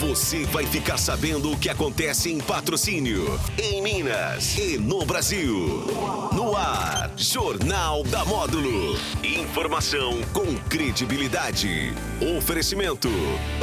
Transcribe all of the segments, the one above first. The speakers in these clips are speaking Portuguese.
Você vai ficar sabendo o que acontece em patrocínio, em Minas e no Brasil. No ar, Jornal da Módulo. Informação com credibilidade. Oferecimento.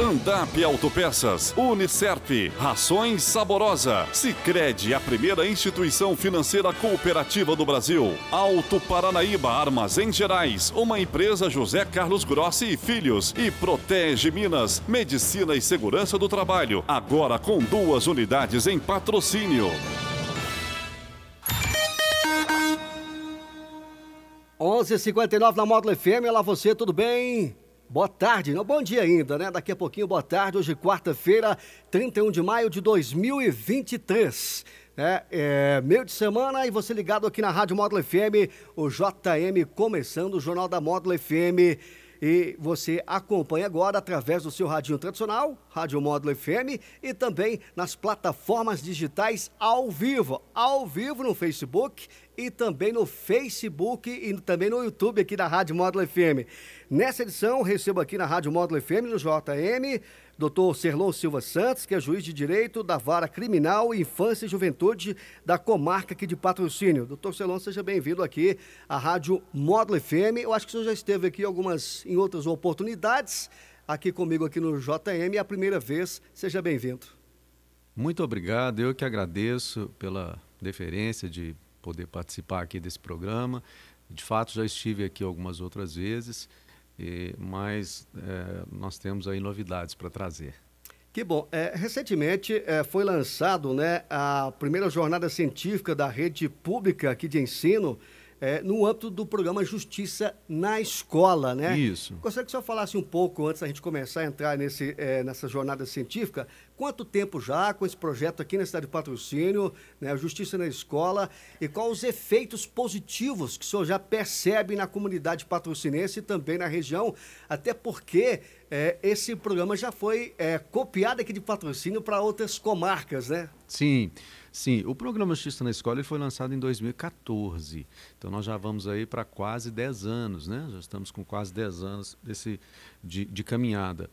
Andap Autopeças, Unicerp, Rações Saborosa, Sicredi, a primeira instituição financeira cooperativa do Brasil. Alto Paranaíba Armazém Gerais, uma empresa José Carlos Grossi e Filhos e Protege Minas, Medicina e Segurança do Trabalho, agora com duas unidades em patrocínio. 11:59 na Módulo FM. Olá você, tudo bem? Boa tarde, não bom dia ainda, né? Daqui a pouquinho, boa tarde. Hoje, quarta-feira, 31 de maio de 2023. É, é, meio de semana e você ligado aqui na Rádio Módulo FM, o JM começando o Jornal da Módulo FM. E você acompanha agora através do seu radinho tradicional, Rádio Módulo FM, e também nas plataformas digitais ao vivo. Ao vivo no Facebook e também no Facebook e também no YouTube aqui da Rádio Módulo FM. Nessa edição, recebo aqui na Rádio Módulo FM, no JM, Dr. Serlon Silva Santos, que é juiz de direito da Vara Criminal, Infância e Juventude da comarca aqui de patrocínio. Doutor Serlon, seja bem-vindo aqui à Rádio Módulo FM. Eu acho que o senhor já esteve aqui algumas, em outras oportunidades, aqui comigo aqui no JM, é a primeira vez. Seja bem-vindo. Muito obrigado, eu que agradeço pela deferência de poder participar aqui desse programa. De fato, já estive aqui algumas outras vezes e, mas é, nós temos aí novidades para trazer. Que bom. É, recentemente é, foi lançado né, a primeira jornada científica da rede pública aqui de ensino é, no âmbito do programa Justiça na Escola, né? Isso. Gostaria que o senhor falasse um pouco, antes da gente começar a entrar nesse, é, nessa jornada científica, quanto tempo já com esse projeto aqui na cidade de Patrocínio, né, Justiça na Escola, e quais os efeitos positivos que o senhor já percebe na comunidade patrocinense e também na região, até porque é, esse programa já foi é, copiado aqui de patrocínio para outras comarcas, né? Sim. Sim, o programa Justiça na Escola foi lançado em 2014. Então nós já vamos aí para quase 10 anos, né? Já estamos com quase 10 anos desse, de, de caminhada.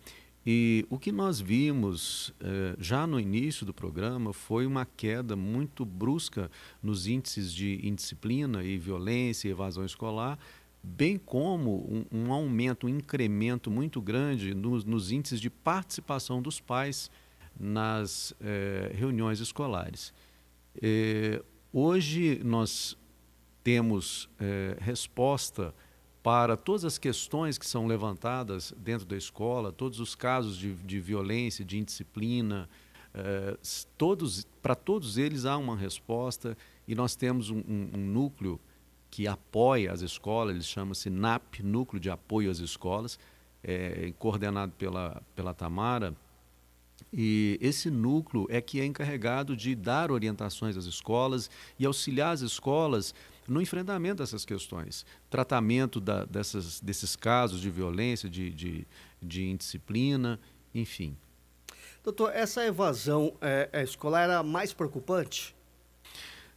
E o que nós vimos eh, já no início do programa foi uma queda muito brusca nos índices de indisciplina e violência e evasão escolar, bem como um, um aumento, um incremento muito grande nos, nos, índices de participação dos pais nas eh, reuniões escolares. É, hoje nós temos é, resposta para todas as questões que são levantadas dentro da escola, todos os casos de, de violência, de indisciplina, é, todos, para todos eles há uma resposta e nós temos um, um, um núcleo que apoia as escolas, ele chama-se NAP, Núcleo de Apoio às Escolas, coordenado pela, pela Tamara, e esse núcleo é que é encarregado de dar orientações às escolas e auxiliar as escolas no enfrentamento dessas questões, tratamento da, dessas, desses casos de violência, de, de, de indisciplina, enfim. Doutor, essa evasão é, é escolar era mais preocupante?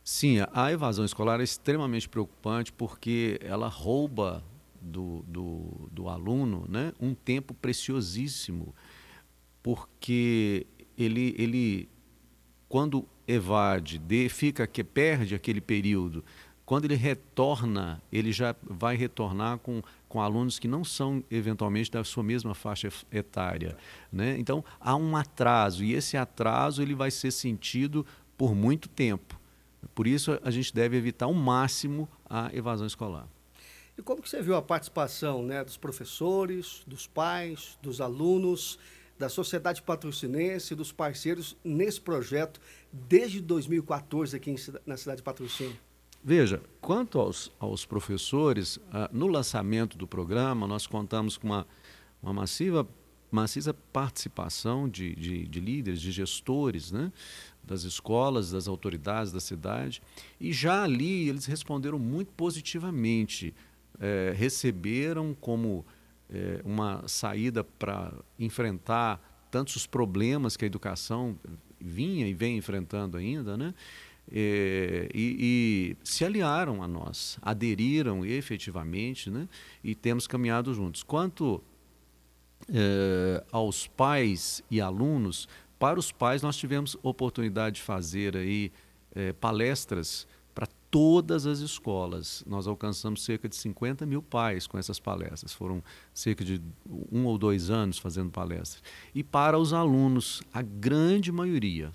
Sim, a evasão escolar é extremamente preocupante porque ela rouba do, do, do aluno né, um tempo preciosíssimo porque ele, ele quando evade, de, fica que perde aquele período, quando ele retorna, ele já vai retornar com, com alunos que não são eventualmente da sua mesma faixa etária, né? Então há um atraso e esse atraso ele vai ser sentido por muito tempo. Por isso a gente deve evitar ao máximo a evasão escolar. E como que você viu a participação né, dos professores, dos pais, dos alunos? Da sociedade patrocinense, dos parceiros nesse projeto desde 2014 aqui na cidade de Patrocínio? Veja, quanto aos, aos professores, ah, no lançamento do programa, nós contamos com uma, uma massiva, massiva participação de, de, de líderes, de gestores, né? das escolas, das autoridades da cidade, e já ali eles responderam muito positivamente, é, receberam como é, uma saída para enfrentar tantos os problemas que a educação vinha e vem enfrentando ainda, né? É, e, e, se aliaram a nós, aderiram efetivamente, né? E temos caminhado juntos. Quanto eh, aos pais e alunos. Para os pais, nós tivemos oportunidade de fazer aí eh, palestras todas as escolas. Nós alcançamos cerca de 50 mil pais com essas palestras. Foram cerca de um ou dois anos fazendo palestras. E para os alunos, a grande maioria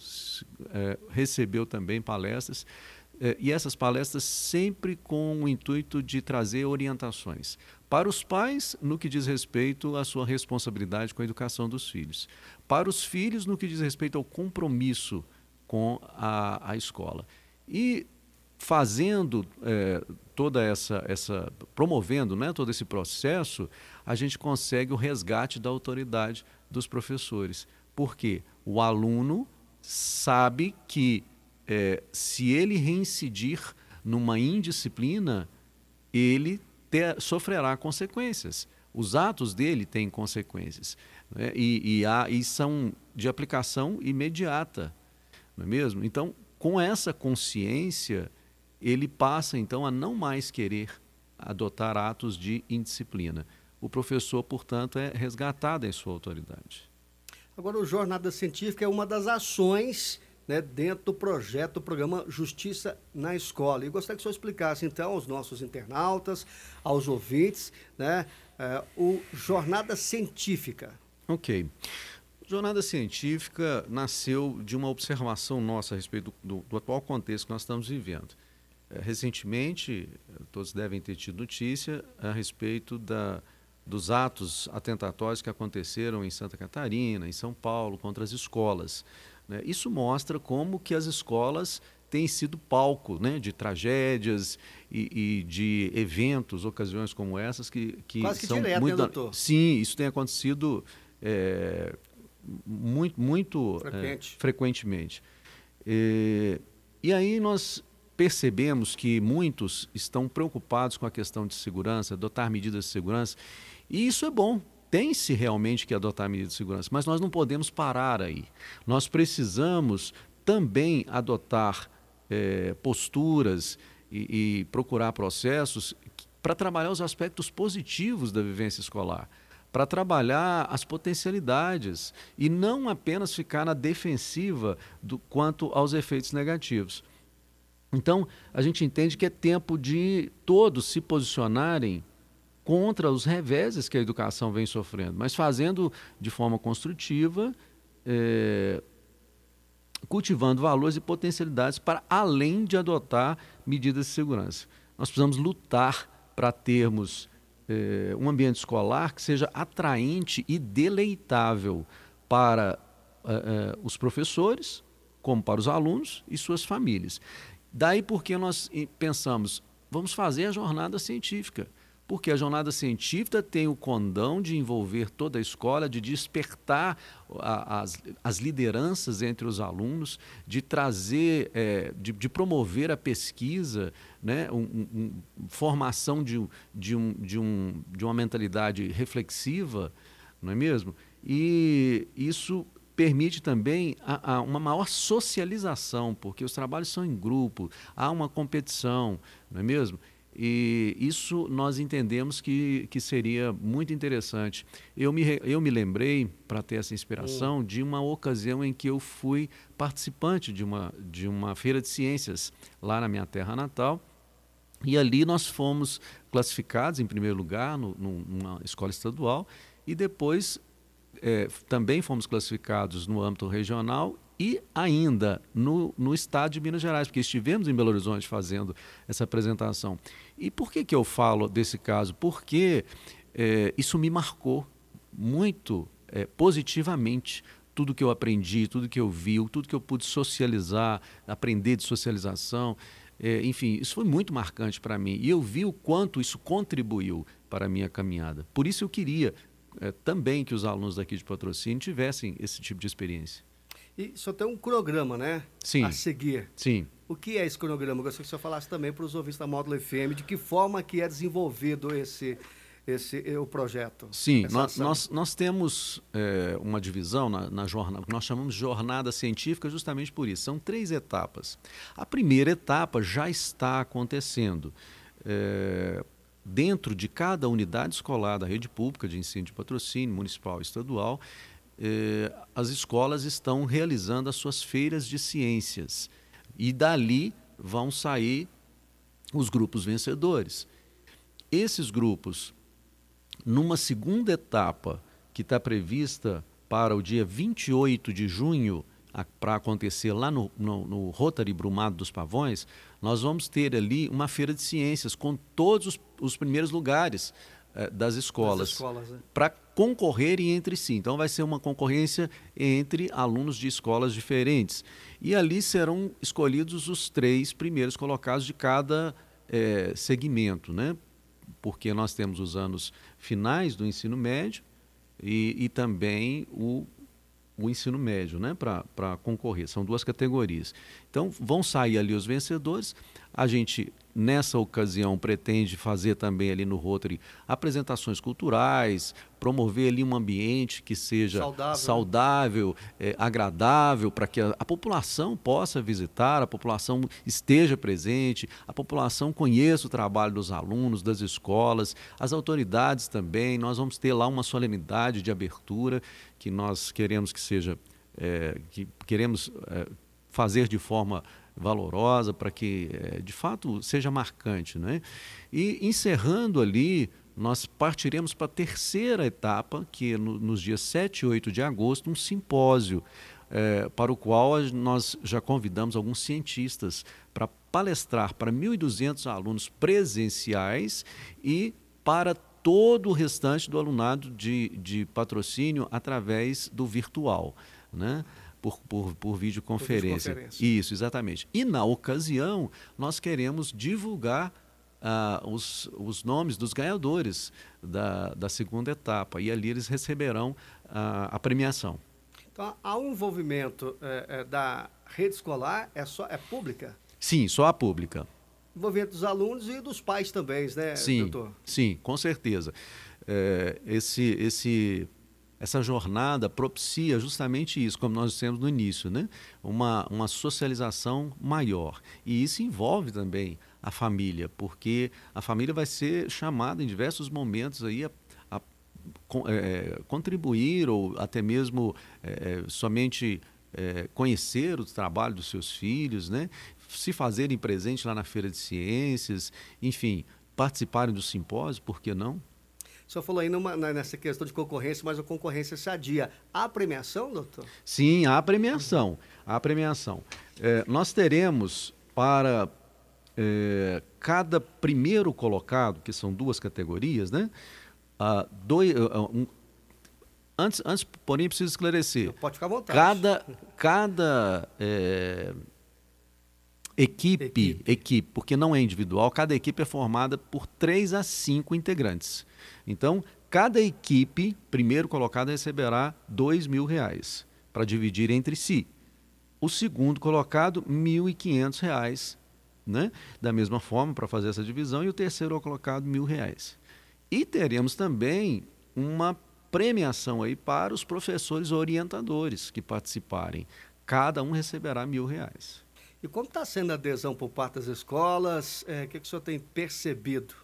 eh, recebeu também palestras eh, e essas palestras sempre com o intuito de trazer orientações para os pais no que diz respeito à sua responsabilidade com a educação dos filhos, para os filhos no que diz respeito ao compromisso com a, a escola. E fazendo é, toda essa, essa promovendo né, todo esse processo, a gente consegue o resgate da autoridade dos professores. Porque o aluno sabe que é, se ele reincidir numa indisciplina, ele ter, sofrerá consequências. Os atos dele têm consequências. Né? E, e, há, e são de aplicação imediata. Não é mesmo? Então, com essa consciência, ele passa então a não mais querer adotar atos de indisciplina. O professor, portanto, é resgatado em sua autoridade. Agora, o Jornada Científica é uma das ações né, dentro do projeto do programa Justiça na Escola. E gostaria que o senhor explicasse, então, aos nossos internautas, aos ouvintes, né, é, o Jornada Científica. Ok. Jornada Científica nasceu de uma observação nossa a respeito do, do, do atual contexto que nós estamos vivendo. É, recentemente, todos devem ter tido notícia a respeito da, dos atos atentatórios que aconteceram em Santa Catarina, em São Paulo, contra as escolas. Né? Isso mostra como que as escolas têm sido palco né, de tragédias e, e, de eventos, ocasiões como essas que, que, Quase que são direto, muito. Né, doutor? Sim, isso tem acontecido é, muito, muito é, frequentemente. E aí nós percebemos que muitos estão preocupados com a questão de segurança, adotar medidas de segurança, e isso é bom, tem-se realmente que adotar medidas de segurança, mas nós não podemos parar aí. Nós precisamos também adotar é, posturas e, e procurar processos para trabalhar os aspectos positivos da vivência escolar para trabalhar as potencialidades e não apenas ficar na defensiva do, quanto aos efeitos negativos. Então, a gente entende que é tempo de todos se posicionarem contra os reveses que a educação vem sofrendo, mas fazendo de forma construtiva, é, cultivando valores e potencialidades para além de adotar medidas de segurança. Nós precisamos lutar para termos é, um ambiente escolar que seja atraente e deleitável para é, os professores, como para os alunos e suas famílias. Daí porque nós pensamos, vamos fazer a jornada científica porque a jornada científica tem o condão de envolver toda a escola, de despertar a, as, as lideranças entre os alunos, de trazer, é, de, de, promover a pesquisa, né? Um, um, formação de, de, um, de, um, de uma mentalidade reflexiva, não é mesmo? E isso permite também a, a uma maior socialização, porque os trabalhos são em grupo, há uma competição, não é mesmo? E isso nós entendemos que, que seria muito interessante. Eu me, eu me lembrei, para ter essa inspiração, hum. de uma ocasião em que eu fui participante de uma, de uma feira de ciências lá na minha terra natal. E ali nós fomos classificados, em primeiro lugar, no, numa escola estadual, e depois é, também fomos classificados no âmbito regional e ainda no, no estado de Minas Gerais, porque estivemos em Belo Horizonte fazendo essa apresentação. E por que, que eu falo desse caso? Porque é, isso me marcou muito é, positivamente. Tudo que eu aprendi, tudo que eu vi, tudo que eu pude socializar, aprender de socialização, é, enfim, isso foi muito marcante para mim. E eu vi o quanto isso contribuiu para a minha caminhada. Por isso eu queria é, também que os alunos daqui de patrocínio tivessem esse tipo de experiência. E só tem um cronograma, né? Sim. A seguir. Sim. O que é esse cronograma? Eu gostaria que o senhor falasse também para os ouvintes da Módulo FM de que forma que é desenvolvido esse, esse eh, o projeto. Sim, nós, nós, nós, temos é, uma divisão na, na jornada, nós chamamos de jornada científica justamente por isso. São três etapas. A primeira etapa já está acontecendo. É, dentro de cada unidade escolar da rede pública de ensino de patrocínio, municipal e estadual, eh, as escolas estão realizando as suas feiras de ciências. E dali vão sair os grupos vencedores. Esses grupos, numa segunda etapa, que está prevista para o dia 28 de junho, para acontecer lá no, no, no, Rotary Brumado dos Pavões, nós vamos ter ali uma feira de ciências com todos os, os primeiros lugares eh, das escolas, escolas né? para concorrerem entre si. Então vai ser uma concorrência entre alunos de escolas diferentes. E ali serão escolhidos os três primeiros colocados de cada eh, segmento, né? porque nós temos os anos finais do ensino médio e, e também o o ensino médio né, para concorrer. São duas categorias. Então, vão sair ali os vencedores. A gente, nessa ocasião, pretende fazer também ali no Rotary apresentações culturais, promover ali um ambiente que seja saudável, né? saudável é, agradável, para que a, a, população possa visitar, a população esteja presente, a população conheça o trabalho dos alunos, das escolas, as autoridades também. Nós vamos ter lá uma solenidade de abertura que nós queremos que seja, é, que queremos é, fazer de forma valorosa, para que é, de fato seja marcante. Né? E encerrando ali, nós partiremos para a terceira etapa, que é no, nos dias 7 e 8 de agosto, um simpósio, é, para o qual nós já convidamos alguns cientistas para palestrar para 1.200 alunos presenciais e para todo o restante do alunado de, de patrocínio através do virtual. Né? Por, por, por videoconferência. Videoconferência. Isso, exatamente. E na ocasião, nós queremos divulgar uh, os, os nomes dos ganhadores da, da segunda etapa. E ali eles receberão uh, a premiação. Então, há um envolvimento é, é, da rede escolar, é, só, é pública? Sim, só a pública. Envolvimento dos alunos e dos pais também, né, sim, doutor? Sim, com certeza. É, esse, esse essa jornada propicia justamente isso, como nós dissemos no início, né? uma, uma socialização maior. E isso envolve também a família, porque a família vai ser chamada em diversos momentos aí a, a é, contribuir ou até mesmo é, é, somente é, conhecer o trabalho dos seus filhos, né? se fazerem presente lá na Feira de Ciências, enfim, participarem do simpósio, por que não? O senhor falou aí numa, nessa questão de concorrência, mas a concorrência sadia. Há premiação, doutor? Sim, há premiação. Há premiação. É, nós teremos para é, cada primeiro colocado, que são duas categorias, né? Uh, dois, uh, um, antes, antes, porém, preciso esclarecer. Pode ficar à vontade. Cada, cada é, equipe, equipe, equipe, porque não é individual, cada equipe é formada por três a cinco integrantes. Então, cada equipe, primeiro colocada, receberá dois mil reais para dividir entre si. O segundo colocado, R$ 1.500, né? da mesma forma, para fazer essa divisão. E o terceiro colocado, R$ reais. E teremos também uma premiação aí para os professores orientadores que participarem. Cada um receberá mil reais. E como está sendo a adesão por parte das escolas? É, o que, que o senhor tem percebido?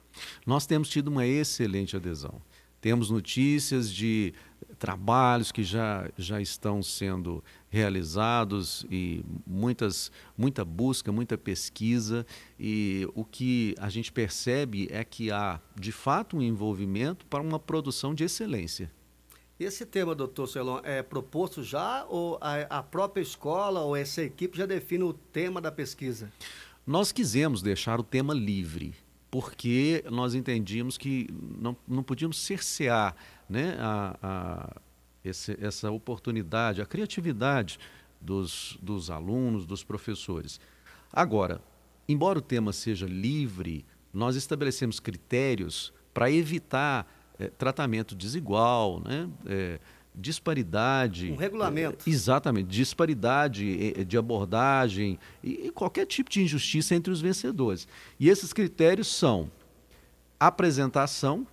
Nós temos tido uma excelente adesão. Temos notícias de trabalhos que já, já estão sendo realizados e muitas, muita busca, muita pesquisa. E o que a gente percebe é que há, de fato, um envolvimento para uma produção de excelência. Esse tema, doutor Celon, é proposto já ou a, a própria escola ou essa equipe já define o tema da pesquisa? Nós quisemos deixar o tema livre porque nós entendíamos que não, não podíamos cercear né, a, a esse, essa oportunidade, a criatividade dos, dos alunos, dos professores. Agora, embora o tema seja livre, nós estabelecemos critérios para evitar é, tratamento desigual, né? É, disparidade. Um regulamento. É, exatamente, disparidade de abordagem e, e, qualquer tipo de injustiça entre os vencedores. E esses critérios são apresentação,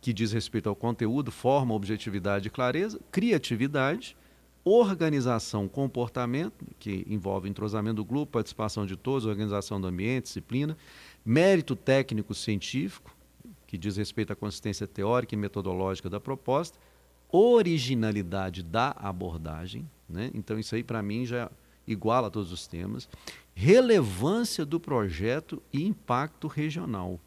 que diz respeito ao conteúdo, forma, objetividade e clareza, criatividade, organização, comportamento, que envolve entrosamento do grupo, participação de todos, organização do ambiente, disciplina, mérito técnico científico, que diz respeito à consistência teórica e metodológica da proposta, originalidade da abordagem, né? então isso aí para mim já iguala todos os temas, relevância do projeto e impacto regional.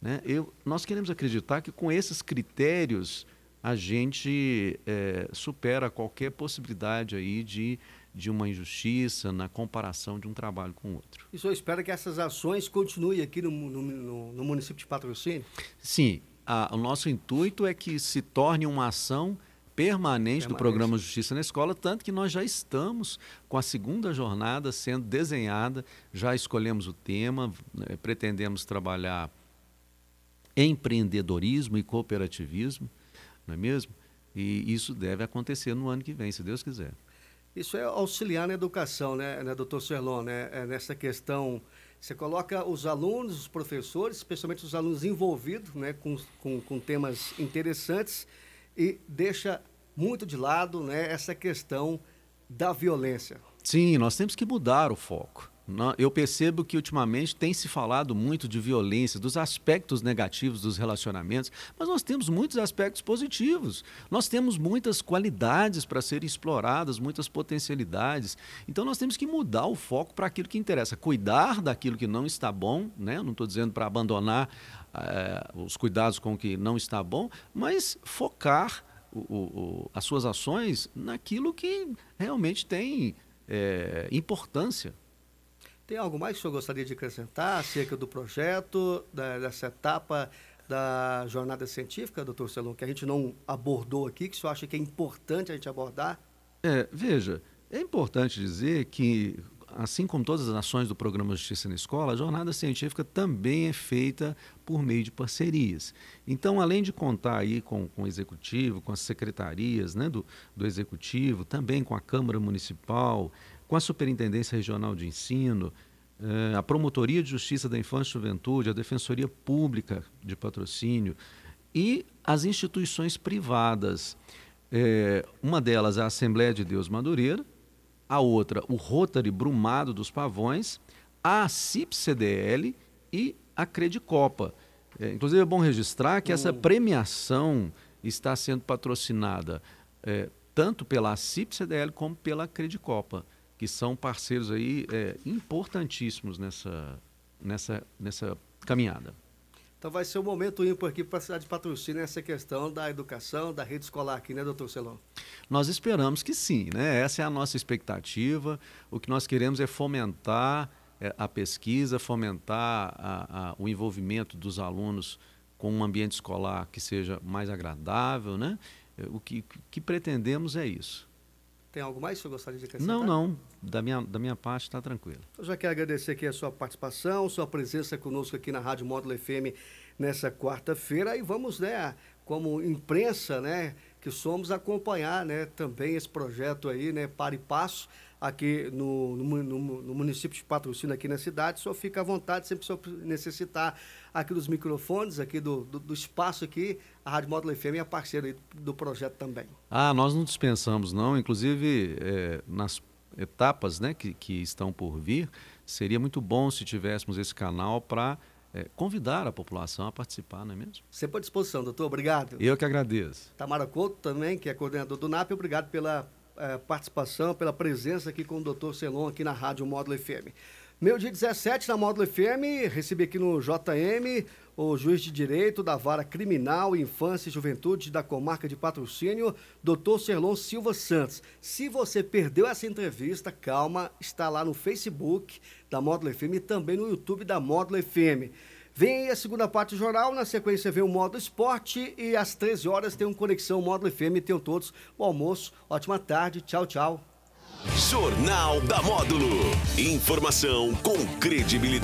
Né? Eu, nós queremos acreditar que com esses critérios a gente é, supera qualquer possibilidade aí de de uma injustiça na comparação de um trabalho com o outro. E o senhor espera que essas ações continuem aqui no, no, no município de Patrocínio? Sim. A, o nosso intuito é que se torne uma ação permanente, permanente do programa Justiça na Escola, tanto que nós já estamos com a segunda jornada sendo desenhada, já escolhemos o tema, né, pretendemos trabalhar empreendedorismo e cooperativismo, não é mesmo? E isso deve acontecer no ano que vem, se Deus quiser. Isso é auxiliar na educação, né, né doutor Serlon, né, é nessa questão. Você coloca os alunos, os professores, especialmente os alunos envolvidos né, com, com, com temas interessantes e deixa muito de lado né, essa questão da violência. Sim, nós temos que mudar o foco. Eu percebo que ultimamente tem se falado muito de violência, dos aspectos negativos dos relacionamentos, mas nós temos muitos aspectos positivos. Nós temos muitas qualidades para serem exploradas, muitas potencialidades. Então nós temos que mudar o foco para aquilo que interessa, cuidar daquilo que não está bom, né? não estou dizendo para abandonar é, os cuidados com o que não está bom, mas focar o, o, as suas ações naquilo que realmente tem é, importância. Tem algo mais que o senhor gostaria de acrescentar acerca do projeto, da, dessa etapa da jornada científica, doutor Celon, que a gente não abordou aqui, que o senhor acha que é importante a gente abordar? É, veja, é importante dizer que, assim como todas as ações do Programa Justiça na Escola, a jornada científica também é feita por meio de parcerias. Então, além de contar aí com, com o Executivo, com as secretarias né, do, do Executivo, também com a Câmara Municipal, com a Superintendência Regional de Ensino, eh, a Promotoria de Justiça da Infância e Juventude, a Defensoria Pública de Patrocínio e as instituições privadas. Eh, uma delas é a Assembleia de Deus Madureira, a outra, o Rotary Brumado dos Pavões, a CIP-CDL e a Credicopa. É, inclusive é bom registrar que essa hum. premiação está sendo patrocinada é, tanto pela CIP-CDL como pela Credicopa que são parceiros aí é, importantíssimos nessa, nessa, nessa caminhada. Então vai ser um momento ímpar aqui para a cidade de Patrocínio essa questão da educação, da rede escolar aqui, né, doutor Celão? Nós esperamos que sim, né? Essa é a nossa expectativa. O que nós queremos é fomentar é, a pesquisa, fomentar a, a, o envolvimento dos alunos com um ambiente escolar que seja mais agradável, né? O que, que pretendemos é isso. Tem algo mais que você gostaria de acrescentar? Não, não. Da minha, da minha parte está tranquilo. Eu já quero agradecer aqui a sua participação, sua presença conosco aqui na Rádio Módulo FM nessa quarta-feira. E vamos, né, como imprensa, né, que somos, acompanhar né, também esse projeto aí, né, para e passo aqui no, no, no, município de patrocínio aqui na cidade, só fica à vontade, sempre que necessitar aqui dos microfones, aqui do, do, do, espaço aqui, a Rádio Módulo FM é parceira do projeto também. Ah, nós não dispensamos não, inclusive é, nas etapas né, que, que estão por vir, seria muito bom se tivéssemos esse canal para é, convidar a população a participar, não é mesmo? Sempre à disposição, doutor. Obrigado. Eu que agradeço. Tamara Couto também, que é coordenador do NAP, obrigado pela é, participação, pela presença aqui com o doutor Celon aqui na Rádio Módulo FM. Meu dia 17 na Módulo FM, recebi aqui no JM o juiz de direito da vara criminal, infância e juventude da comarca de patrocínio, doutor Serlon Silva Santos. Se você perdeu essa entrevista, calma, está lá no Facebook da Módulo FM e também no YouTube da Módulo FM. Vem aí a segunda parte do jornal, na sequência vem o Módulo Esporte e às 13 horas tem um Conexão Módulo FM. Tenham todos o almoço, ótima tarde, tchau, tchau. Jornal da Módulo. Informação com credibilidade.